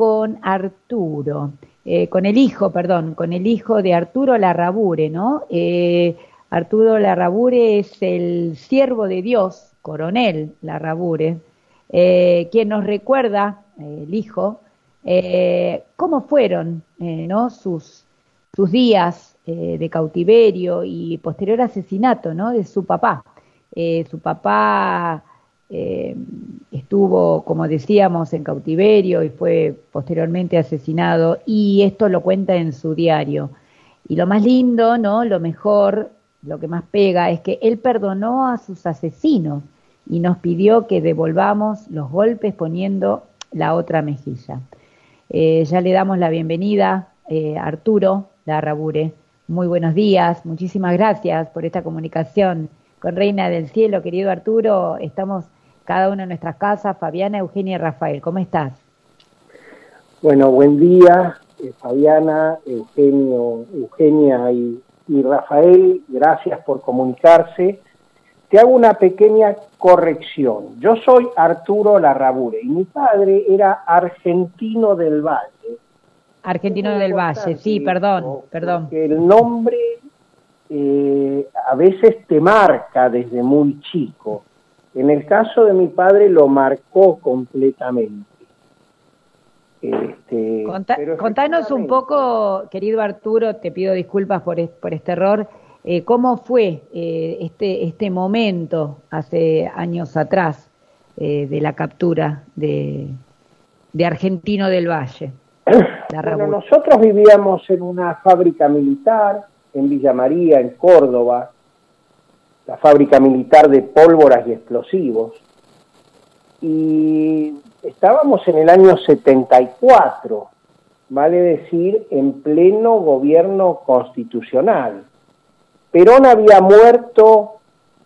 con Arturo, eh, con el hijo, perdón, con el hijo de Arturo Larrabure, ¿no? Eh, Arturo Larrabure es el siervo de Dios, coronel Larrabure, eh, quien nos recuerda, el hijo, cómo fueron ¿no? sus, sus días de cautiverio y posterior asesinato ¿no? de su papá. su papá eh, estuvo, como decíamos, en cautiverio y fue posteriormente asesinado y esto lo cuenta en su diario. Y lo más lindo, ¿no? Lo mejor, lo que más pega es que él perdonó a sus asesinos y nos pidió que devolvamos los golpes poniendo la otra mejilla. Eh, ya le damos la bienvenida eh, Arturo Larrabure. Muy buenos días, muchísimas gracias por esta comunicación con Reina del Cielo, querido Arturo. Estamos cada una de nuestras casas, Fabiana, Eugenia y Rafael. ¿Cómo estás? Bueno, buen día, eh, Fabiana, Eugenio, Eugenia y, Rafael, gracias por comunicarse. Te hago una pequeña corrección. Yo soy Arturo Larrabure y mi padre era argentino del Valle. Argentino del Valle, sí, perdón, perdón. El nombre eh, a veces te marca desde muy chico. En el caso de mi padre lo marcó completamente. Este, contanos un poco, querido Arturo, te pido disculpas por, por este error, eh, ¿cómo fue eh, este, este momento hace años atrás eh, de la captura de, de Argentino del Valle? Bueno, nosotros vivíamos en una fábrica militar en Villa María, en Córdoba, la fábrica militar de pólvoras y explosivos. Y estábamos en el año 74, vale decir, en pleno gobierno constitucional. Perón había muerto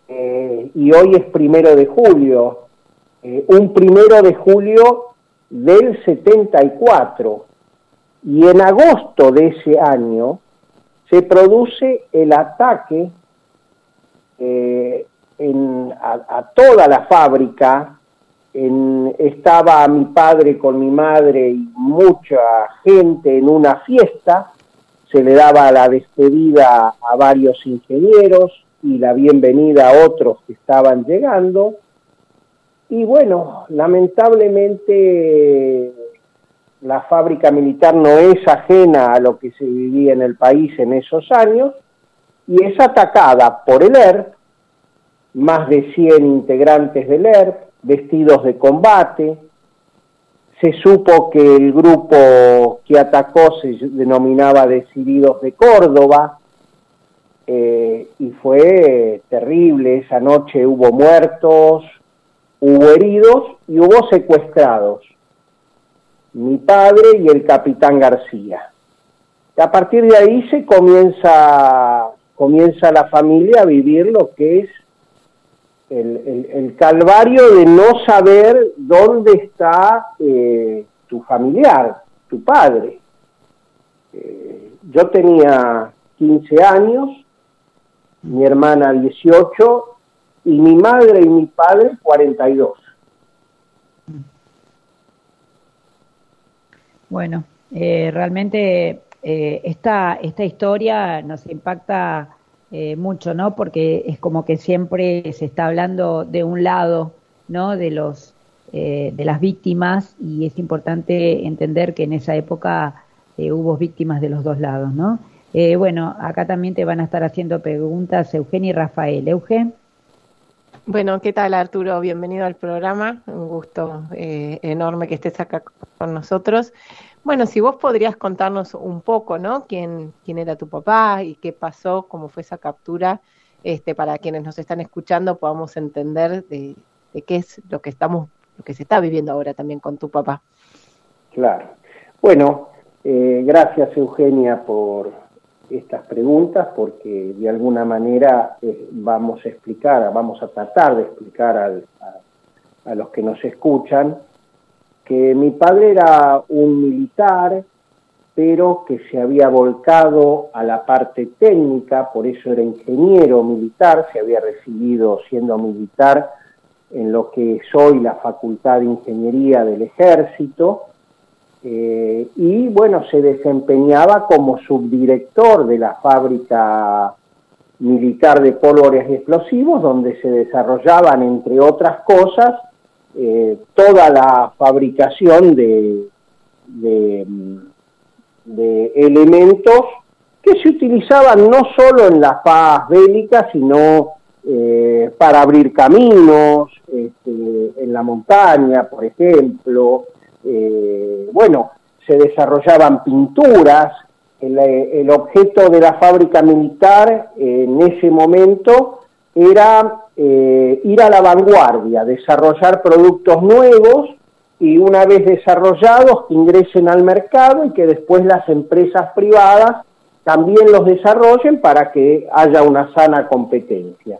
eh, y hoy es primero de julio, eh, un primero de julio del 74. Y en agosto de ese año se produce el ataque eh, en, a, toda la fábrica. En, estaba mi padre con mi madre y mucha gente en una fiesta. Se le daba la despedida a varios ingenieros y la bienvenida a otros que estaban llegando. Y bueno, lamentablemente la fábrica militar no es ajena a lo que se vivía en el país en esos años y es atacada por el ERP, más de 100 integrantes del ERP, vestidos de combate. Se supo que el grupo que atacó se denominaba Decididos de Córdoba eh, y fue terrible. Esa noche hubo muertos, hubo heridos y hubo secuestrados. Mi padre y el capitán García. A partir de ahí se comienza comienza la familia a vivir lo que es el, calvario de no saber dónde está eh, tu familiar, tu padre. Eh, yo tenía 15 años, mi hermana 18 y mi madre y mi padre 42. Bueno, eh, realmente eh, esta, esta historia nos impacta eh, mucho, ¿no? Porque es como que siempre se está hablando de un lado, ¿no? De los eh, de las víctimas y es importante entender que en esa época hubo víctimas de los dos lados, ¿no? bueno, acá también te van a estar haciendo preguntas Eugenia y Rafael. Eugen. Bueno, ¿qué tal Arturo? Bienvenido al programa. Un gusto enorme que estés acá con nosotros. Bueno, si vos podrías contarnos un poco, ¿no? ¿Quién, era tu papá y qué pasó, cómo fue esa captura, este, para quienes nos están escuchando podamos entender de, qué es lo que estamos, lo que se está viviendo ahora también con tu papá. Claro. Bueno, eh, gracias Eugenia por estas preguntas, porque de alguna manera eh, vamos a explicar, vamos a tratar de explicar a los que nos escuchan que mi padre era un militar, pero que se había volcado a la parte técnica, por eso era ingeniero militar, se había recibido siendo militar en lo que es hoy la Facultad de Ingeniería del Ejército, eh, y bueno, se desempeñaba como subdirector de la fábrica militar de pólvores explosivos, donde se desarrollaban, entre otras cosas, eh, toda la fabricación de, elementos que se utilizaban no solo en la paz bélica, sino eh, para abrir caminos este, en la montaña, por ejemplo. Eh, bueno, se desarrollaban pinturas. El, objeto de la fábrica militar en ese momento era eh, ir a la vanguardia, desarrollar productos nuevos y una vez desarrollados que ingresen al mercado y que después las empresas privadas también los desarrollen para que haya una sana competencia.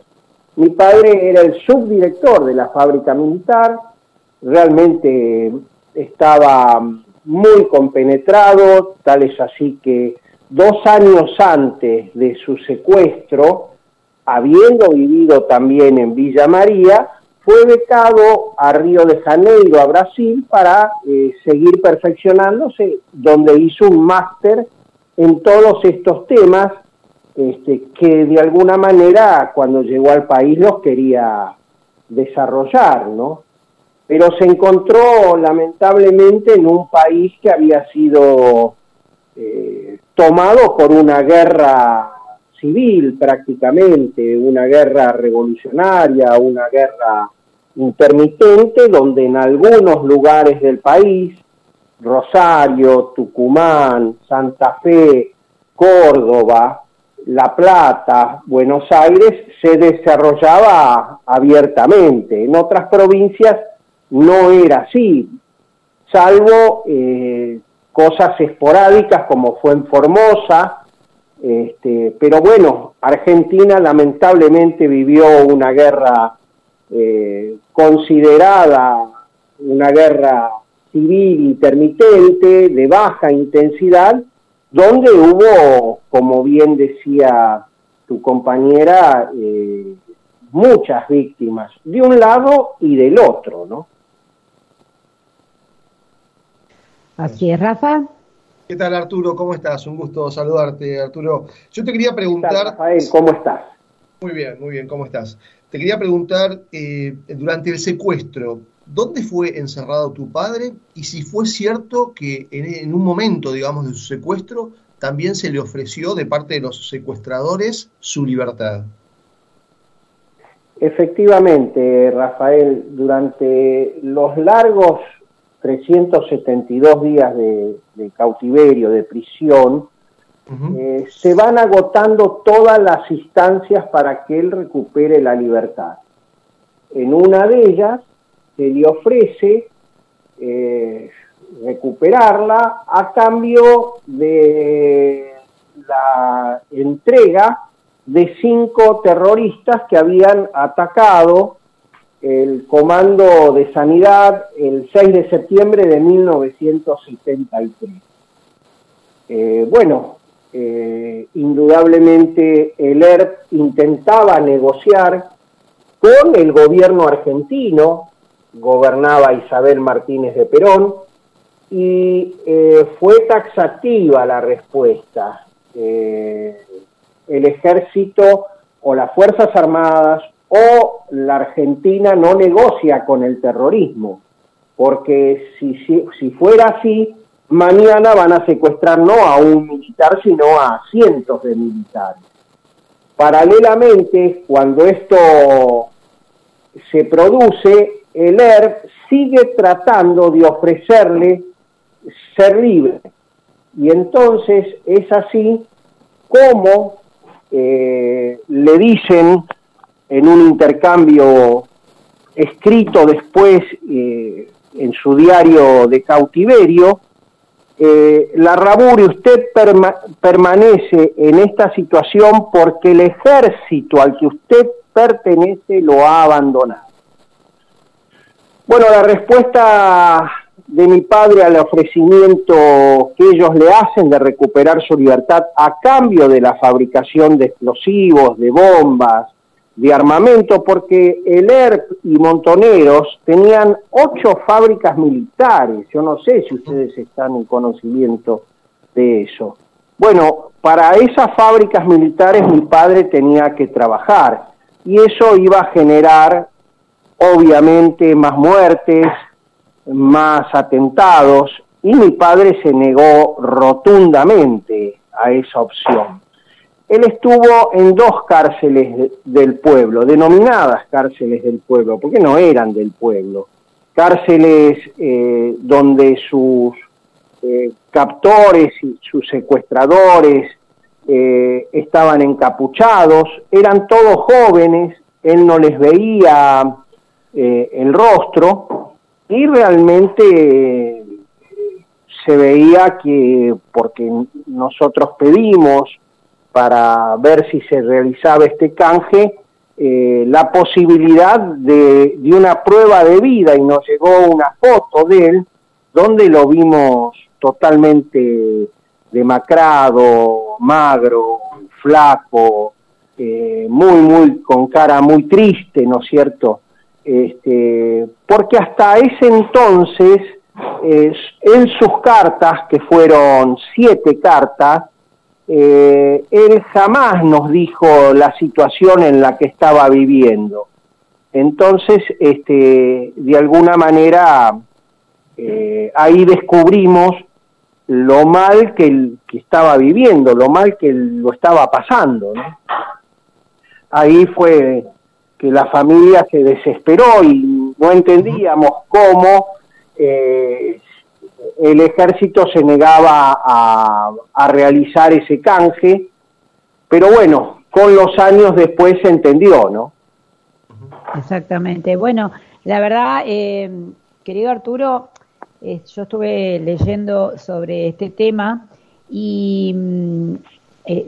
Mi padre era el subdirector de la fábrica militar, realmente estaba muy compenetrado, tal es así que dos años antes de su secuestro, habiendo vivido también en Villa María, fue becado a Río de Janeiro, a Brasil, para eh, seguir perfeccionándose, donde hizo un máster en todos estos temas este, que de alguna manera cuando llegó al país los quería desarrollar, ¿no? Pero se encontró lamentablemente en un país que había sido eh, tomado por una guerra civil prácticamente, una guerra revolucionaria, una guerra intermitente, donde en algunos lugares del país, Rosario, Tucumán, Santa Fe, Córdoba, la Plata, Buenos Aires, se desarrollaba abiertamente. En otras provincias no era así, salvo eh, cosas esporádicas como fue en Formosa, este, pero bueno, Argentina lamentablemente vivió una guerra eh, considerada una guerra civil intermitente de baja intensidad donde hubo, como bien decía tu compañera, eh, muchas víctimas, de un lado y del otro, ¿no? Así es, Rafa. ¿Qué tal, Arturo? ¿Cómo estás? Un gusto saludarte, Arturo. Yo te quería preguntar... Rafael, ¿cómo estás? Muy bien, muy bien, ¿cómo estás? Te quería preguntar, eh, durante el secuestro, ¿dónde fue encerrado tu padre? Y si fue cierto que en, un momento, digamos, de su secuestro, también se le ofreció de parte de los secuestradores su libertad. Efectivamente, Rafael, durante los largos 372 días de, cautiverio, de prisión, eh, se van agotando todas las instancias para que él recupere la libertad. En una de ellas se le ofrece eh, recuperarla a cambio de la entrega de cinco terroristas que habían atacado el Comando de Sanidad el 6 de septiembre de 1973. Eh, bueno, eh, indudablemente el ERP intentaba negociar con el gobierno argentino, gobernaba Isabel Martínez de Perón, y eh, fue taxativa la respuesta. el ejército o las Fuerzas Armadas o la Argentina no negocia con el terrorismo, porque si, si, fuera así, mañana van a secuestrar no a un militar, sino a cientos de militares. Paralelamente, cuando esto se produce, el ERP sigue tratando de ofrecerle ser libre. Y entonces es así como eh, le dicen en un intercambio escrito después eh, en su diario de cautiverio, eh, la Raburi, usted permanece en esta situación porque el ejército al que usted pertenece lo ha abandonado. Bueno, la respuesta de mi padre al ofrecimiento que ellos le hacen de recuperar su libertad a cambio de la fabricación de explosivos, de bombas, de armamento, porque el ERP y Montoneros tenían ocho fábricas militares. Yo no sé si ustedes están en conocimiento de eso. Bueno, para esas fábricas militares mi padre tenía que trabajar y eso iba a generar obviamente más muertes, más atentados y mi padre se negó rotundamente a esa opción. Él estuvo en dos cárceles del pueblo, denominadas cárceles del pueblo, porque no eran del pueblo, cárceles eh, donde sus eh, captores y sus secuestradores eh, estaban encapuchados, eran todos jóvenes, él no les veía el rostro y realmente se veía que, porque nosotros pedimos para ver si se realizaba este canje, eh, la posibilidad de, una prueba de vida y nos llegó una foto de él donde lo vimos totalmente demacrado, magro, flaco, eh, muy, muy, con cara muy triste, ¿no es cierto? Este, porque hasta ese entonces en sus cartas, que fueron siete cartas, eh, él jamás nos dijo la situación en la que estaba viviendo. Entonces, este, de alguna manera, eh, ahí descubrimos lo mal que, que, estaba viviendo, lo mal que lo estaba pasando. Ahí fue que la familia se desesperó y no entendíamos cómo eh, el ejército se negaba a, realizar ese canje, pero bueno, con los años después se entendió, ¿no? Exactamente. Bueno, la verdad, eh, querido Arturo, eh, yo estuve leyendo sobre este tema y mm,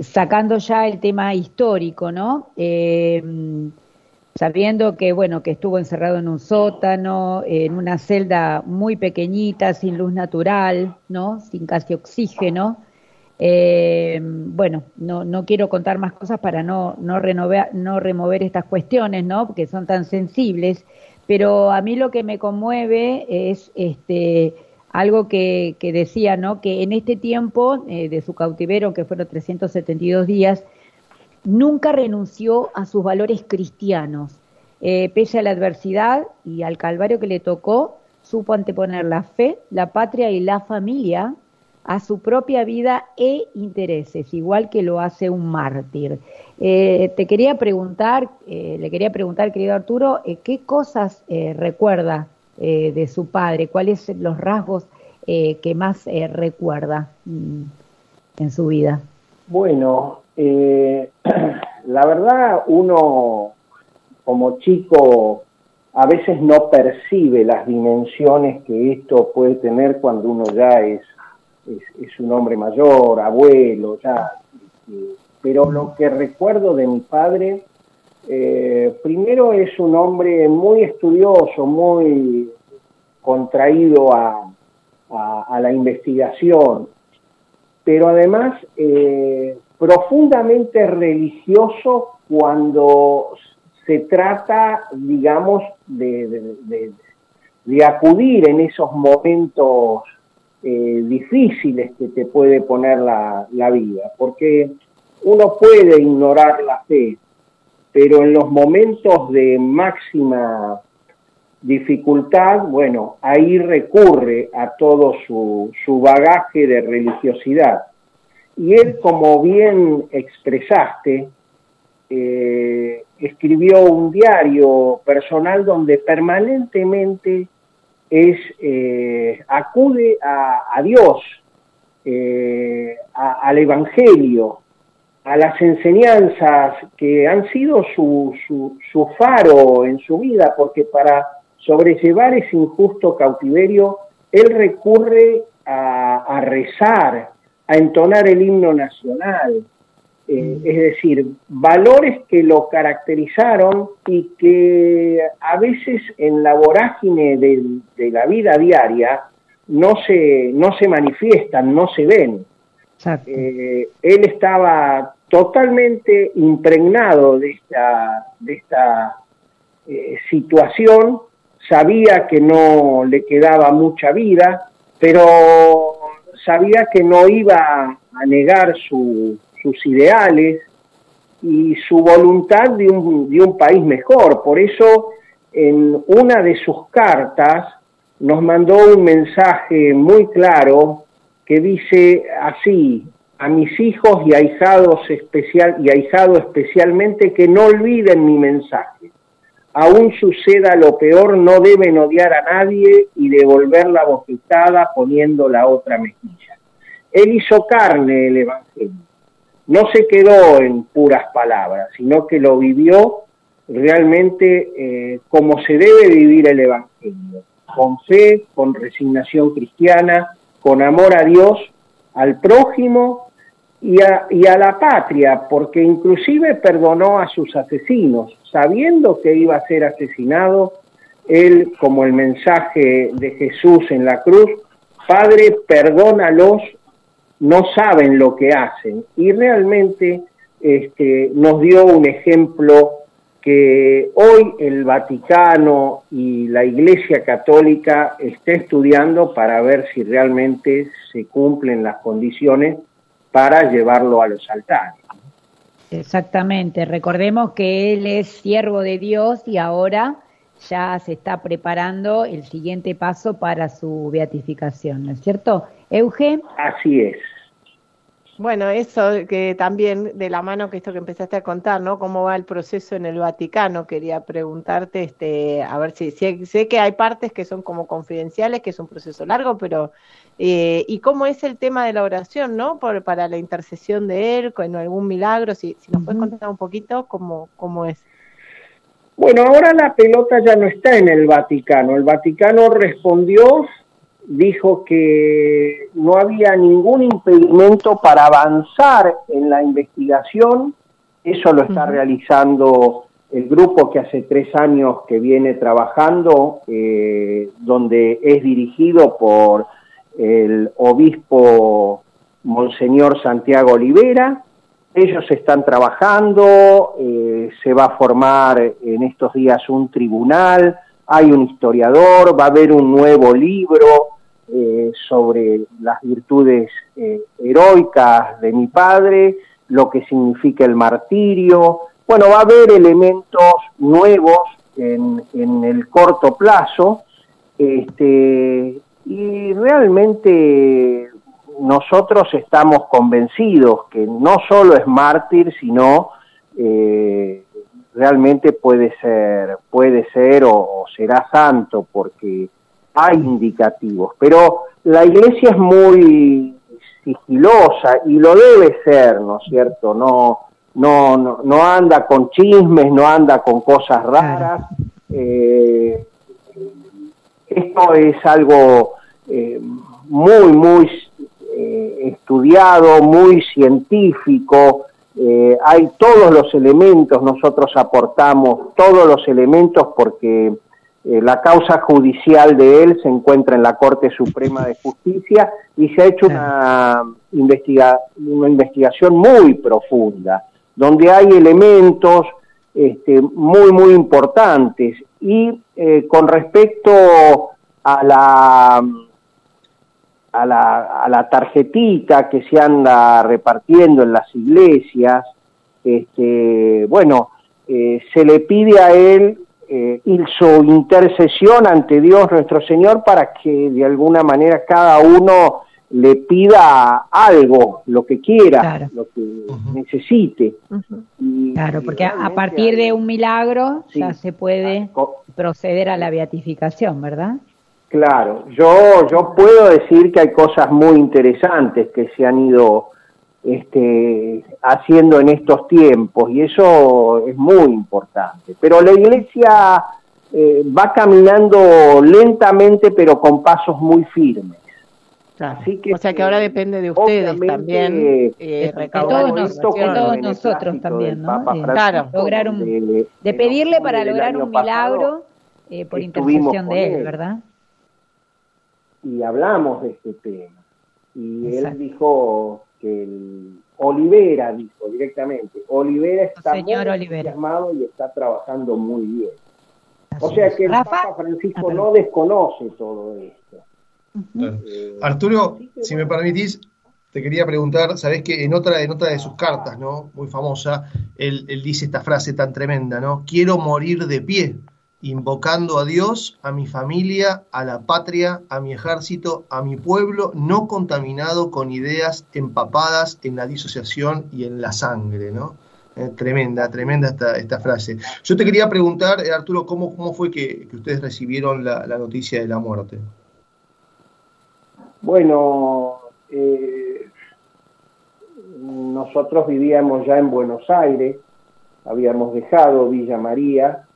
sacando ya el tema histórico, ¿no? Sabiendo que bueno que estuvo encerrado en un sótano, en una celda muy pequeñita, sin luz natural, no, sin casi oxígeno. Eh, bueno, no, no quiero contar más cosas para no no, renovar, no remover estas cuestiones, no, porque son tan sensibles. Pero a mí lo que me conmueve es este algo que, que decía, ¿no? Que en este tiempo eh, de su cautiverio, que fueron 372 días, nunca renunció a sus valores cristianos. Eh, pese a la adversidad y al calvario que le tocó, supo anteponer la fe, la patria y la familia a su propia vida e intereses, igual que lo hace un mártir. Eh, te quería preguntar, eh, le quería preguntar, querido Arturo, ¿qué cosas recuerda de su padre? ¿Cuáles son los rasgos que más recuerda mm, en su vida? Bueno, eh, la verdad uno como chico a veces no percibe las dimensiones que esto puede tener cuando uno ya es, es, un hombre mayor, abuelo, ya. Pero lo que recuerdo de mi padre, eh, primero es un hombre muy estudioso, muy contraído a, a la investigación, pero además eh, profundamente religioso cuando se trata, digamos, de, acudir en esos momentos eh, difíciles que te puede poner la, la vida, porque uno puede ignorar la fe, pero en los momentos de máxima dificultad, bueno, ahí recurre a todo su, su bagaje de religiosidad. Y él, como bien expresaste, eh, escribió un diario personal donde permanentemente es, eh, acude a, Dios, eh, al Evangelio, a las enseñanzas que han sido su, su, faro en su vida, porque para sobrellevar ese injusto cautiverio, él recurre a, a rezar, a entonar el himno nacional, eh, es decir, valores que lo caracterizaron y que a veces en la vorágine de, la vida diaria no se, no se manifiestan, no se ven. Eh, él estaba totalmente impregnado de esta, de esta eh, situación, sabía que no le quedaba mucha vida, pero sabía que no iba a negar sus ideales y su voluntad de un, de un país mejor. Por eso, en una de sus cartas, nos mandó un mensaje muy claro que dice así, a mis hijos y ahijados especial y ahijado especialmente que no olviden mi mensaje. Aún suceda lo peor, no deben odiar a nadie y devolver la bofetada poniendo la otra mejilla. Él hizo carne el Evangelio. No se quedó en puras palabras, sino que lo vivió realmente eh, como se debe vivir el Evangelio, con fe, con resignación cristiana, con amor a Dios, al prójimo y a, y a la patria, porque inclusive perdonó a sus asesinos, sabiendo que iba a ser asesinado, él, como el mensaje de Jesús en la cruz, Padre, perdónalos, no saben lo que hacen. Y realmente este, nos dio un ejemplo que hoy el Vaticano y la Iglesia Católica está estudiando para ver si realmente se cumplen las condiciones para llevarlo a los altares. Exactamente, recordemos que él es siervo de Dios y ahora ya se está preparando el siguiente paso para su beatificación, ¿no es cierto? Eugen. Así es. Bueno, eso que también de la mano que esto que empezaste a contar, ¿no? ¿Cómo va el proceso en el Vaticano? Quería preguntarte, este, a ver si, sé que hay partes que son como confidenciales, que es un proceso largo, pero eh, y cómo es el tema de la oración, ¿no? Por, para la intercesión de él, con algún milagro, si, si nos puedes contar un poquito cómo, cómo es. Bueno, ahora la pelota ya no está en el Vaticano. El Vaticano respondió dijo que no había ningún impedimento para avanzar en la investigación. Eso lo está realizando el grupo que hace tres años que viene trabajando, eh, donde es dirigido por el obispo Monseñor Santiago Olivera. Ellos están trabajando, eh, se va a formar en estos días un tribunal, hay un historiador, va a haber un nuevo libro, eh, sobre las virtudes eh, heroicas de mi padre, lo que significa el martirio. Bueno, va a haber elementos nuevos en, en el corto plazo este, y realmente nosotros estamos convencidos que no solo es mártir, sino eh, realmente puede ser, puede ser o será santo, porque hay indicativos, pero la iglesia es muy sigilosa y lo debe ser, ¿no es cierto? No, no, no, anda con chismes, no anda con cosas raras. Eh, esto es algo eh, muy, muy eh, estudiado, muy científico. hay todos los elementos, nosotros aportamos todos los elementos porque eh, la causa judicial de él se encuentra en la Corte Suprema de Justicia y se ha hecho una, una investigación muy profunda, donde hay elementos este, muy, muy importantes. Y eh, con respecto a la, a la, a la tarjetita que se anda repartiendo en las iglesias, este, bueno, eh, se le pide a él eh, su intercesión ante Dios nuestro Señor para que de alguna manera cada uno le pida algo, lo que quiera, lo que necesite. claro, porque a partir de un milagro ya se puede proceder a la beatificación, ¿verdad? Claro, yo, yo puedo decir que hay cosas muy interesantes que se han ido este, haciendo en estos tiempos y eso es muy importante. Pero la iglesia eh, va caminando lentamente pero con pasos muy firmes. Así que, o sea que ahora depende de ustedes también eh, de todos, nosotros también, ¿no? claro, lograr un, de, pedirle para lograr un milagro eh, por intercesión de él, ¿verdad? Y hablamos de este tema. Y él dijo que Olivera, dijo directamente, Olivera está Señor muy Olivera. entusiasmado y está trabajando muy bien. O sea que el Rafa. Papa Francisco Ah, no desconoce todo esto. Claro. Eh, Arturo, si me permitís, te quería preguntar, sabés que en otra, en otra de sus cartas, ¿no? Muy famosa, él, él dice esta frase tan tremenda, ¿no? Quiero morir de pie, invocando a Dios, a mi familia, a la patria, a mi ejército, a mi pueblo, no contaminado con ideas empapadas en la disociación y en la sangre, ¿no? Eh, tremenda, tremenda esta, esta frase. Yo te quería preguntar, eh, Arturo, ¿cómo, cómo fue que, ustedes recibieron la, la noticia de la muerte? Bueno, eh, nosotros vivíamos ya en Buenos Aires, habíamos dejado Villa María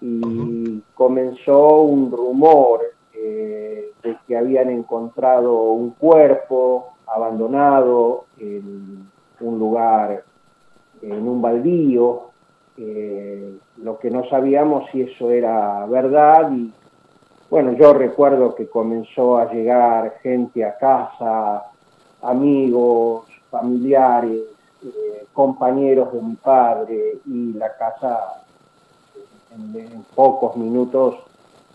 y comenzó un rumor eh, de que habían encontrado un cuerpo abandonado en un lugar, en un baldío, eh, lo que no sabíamos si eso era verdad y bueno, yo recuerdo que comenzó a llegar gente a casa, amigos, familiares, eh, compañeros de mi padre y la casa en, pocos minutos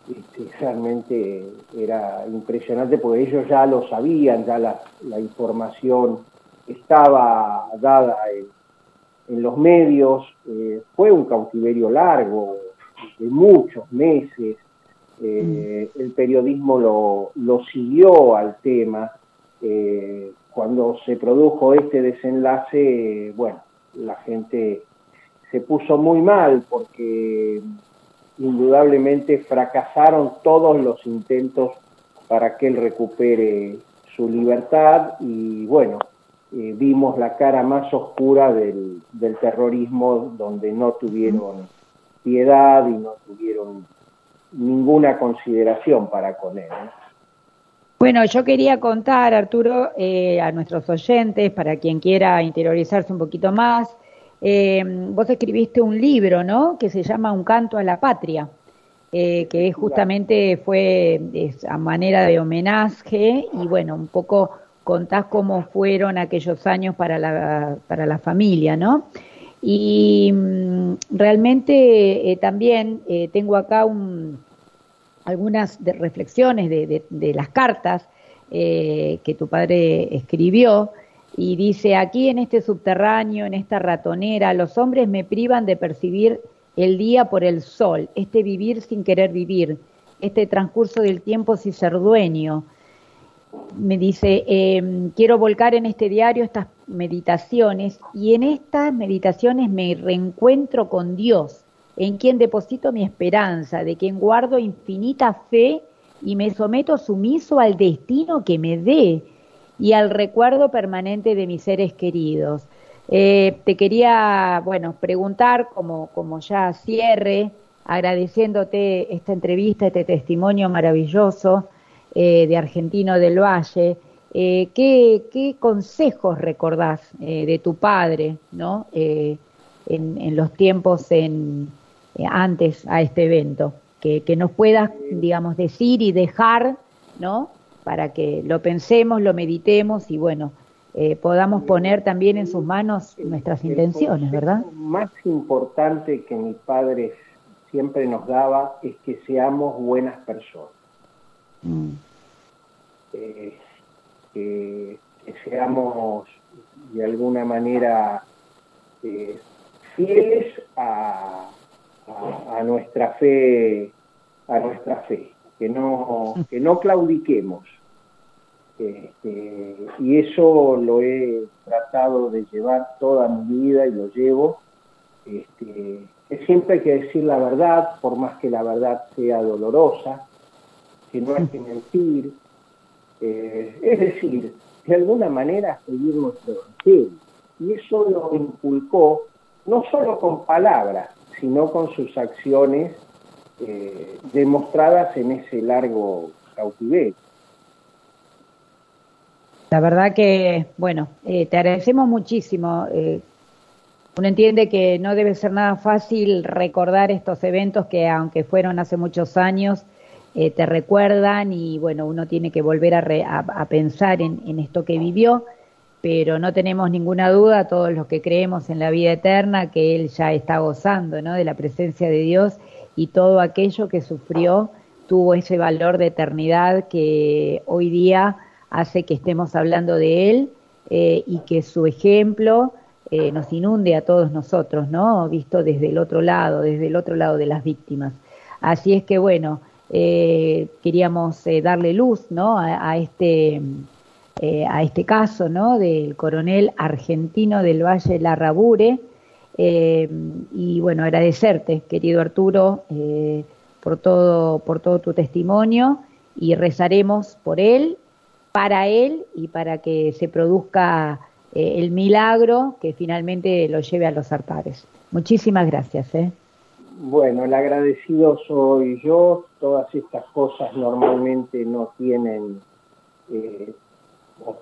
este, realmente era impresionante porque ellos ya lo sabían, ya la, información estaba dada en, los medios, eh, fue un cautiverio largo, de muchos meses, eh, el periodismo lo, lo siguió al tema. Eh, cuando se produjo este desenlace, bueno, la gente se puso muy mal porque indudablemente fracasaron todos los intentos para que él recupere su libertad y bueno, eh, vimos la cara más oscura del, del terrorismo donde no tuvieron piedad y no tuvieron ninguna consideración para con él. ¿no? Bueno, yo quería contar, Arturo, eh, a nuestros oyentes, para quien quiera interiorizarse un poquito más, eh, vos escribiste un libro, ¿no? Que se llama Un canto a la patria, eh, que justamente fue es a manera de homenaje y bueno, un poco contás cómo fueron aquellos años para la, para la familia, ¿no? Y mm, realmente eh, también eh, tengo acá un, algunas reflexiones de, de, de las cartas que tu padre escribió y dice, aquí en este subterráneo, en esta ratonera, los hombres me privan de percibir el día por el sol, este vivir sin querer vivir, este transcurso del tiempo sin ser dueño. Me dice, eh, quiero volcar en este diario estas meditaciones y en estas meditaciones me reencuentro con Dios, en quien deposito mi esperanza, de quien guardo infinita fe y me someto sumiso al destino que me dé y al recuerdo permanente de mis seres queridos. Eh, te quería, bueno, preguntar, como, como ya cierre, agradeciéndote esta entrevista, este testimonio maravilloso eh, de Argentino del Valle, eh, ¿qué, ¿qué, consejos recordás de tu padre, ¿no? En, en, los tiempos en, antes a este evento? Que, que nos puedas, digamos, decir y dejar, ¿no? Para que lo pensemos, lo meditemos y bueno, eh, podamos poner también en sus manos nuestras el intenciones, ¿verdad? más importante que mi padre siempre nos daba es que seamos buenas personas. Mm. Eh, que, que, seamos de alguna manera eh, fieles a, a, a, nuestra fe, a nuestra fe, que no, que no claudiquemos. Este, y eso lo he tratado de llevar toda mi vida y lo llevo. Este, siempre hay que decir la verdad, por más que la verdad sea dolorosa, que no hay que mentir. Eh, es decir, de alguna manera seguir nuestro evangelio. Y eso lo inculcó no solo con palabras, sino con sus acciones eh, demostradas en ese largo cautiverio. La verdad que, bueno, eh, te agradecemos muchísimo. Eh, uno entiende que no debe ser nada fácil recordar estos eventos que, aunque fueron hace muchos años, eh, te recuerdan y, bueno, uno tiene que volver a, re, a, pensar en, en, esto que vivió. pero no tenemos ninguna duda, todos los que creemos en la vida eterna, que Él ya está gozando ¿no? de la presencia de Dios y todo aquello que sufrió tuvo ese valor de eternidad que hoy día hace que estemos hablando de Él eh, y que su ejemplo eh, nos inunde a todos nosotros, ¿no? Visto desde el otro lado, desde el otro lado de las víctimas. Así es que, bueno, eh, queríamos darle luz, ¿no? A, este, a este caso, ¿no? Del coronel argentino del Valle Larrabure. Y bueno, agradecerte, querido Arturo, por todo, por todo tu testimonio y rezaremos por él, para él y para que se produzca eh, el milagro que finalmente lo lleve a los altares. Muchísimas gracias. ¿eh? Bueno, el agradecido soy yo. Todas estas cosas normalmente no tienen eh,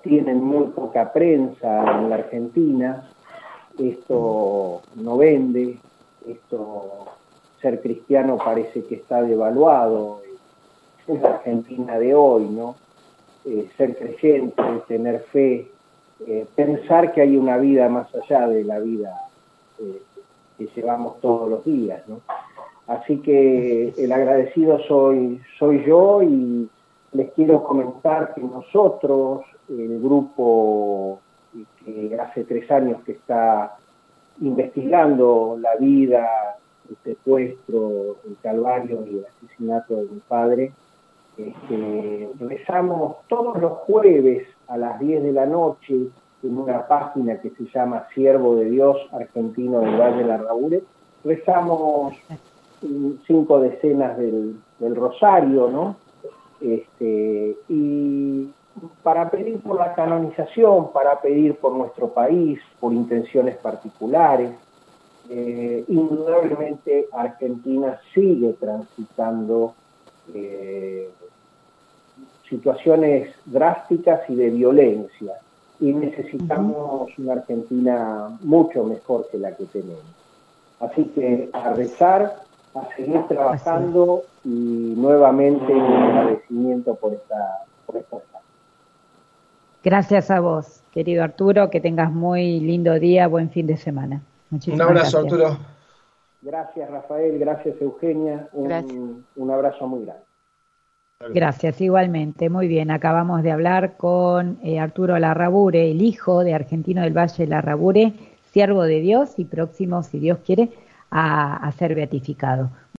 tienen muy poca prensa en la Argentina. Esto no vende, esto ser cristiano parece que está devaluado en la Argentina de hoy, ¿no? Eh, ser creyente, tener fe, eh, pensar que hay una vida más allá de la vida eh, que llevamos todos los días, ¿no? Así que el agradecido soy, soy yo y les quiero comentar que nosotros, el grupo que hace tres años que está investigando la vida el secuestro, el calvario y el asesinato de mi padre, este, rezamos todos los jueves a las 10 de la noche en una página que se llama Siervo de Dios Argentino del Valle de la Raúl, rezamos cinco decenas del, rosario, ¿no? Este, y para pedir por la canonización, para pedir por nuestro país, por intenciones particulares, eh, indudablemente Argentina sigue transitando eh, situaciones drásticas y de violencia y necesitamos una Argentina mucho mejor que la que tenemos. Así que a rezar, a seguir trabajando y nuevamente un agradecimiento por esta, por esta Gracias a vos, querido Arturo, que tengas muy lindo día, buen fin de semana un abrazo, Arturo. Gracias, Rafael. Gracias, Eugenia. Un, un abrazo muy grande. Gracias, igualmente. Muy bien, acabamos de hablar con eh, Arturo Larrabure, el hijo de Argentino del Valle Larrabure, siervo de Dios y próximo, si Dios quiere, a ser beatificado.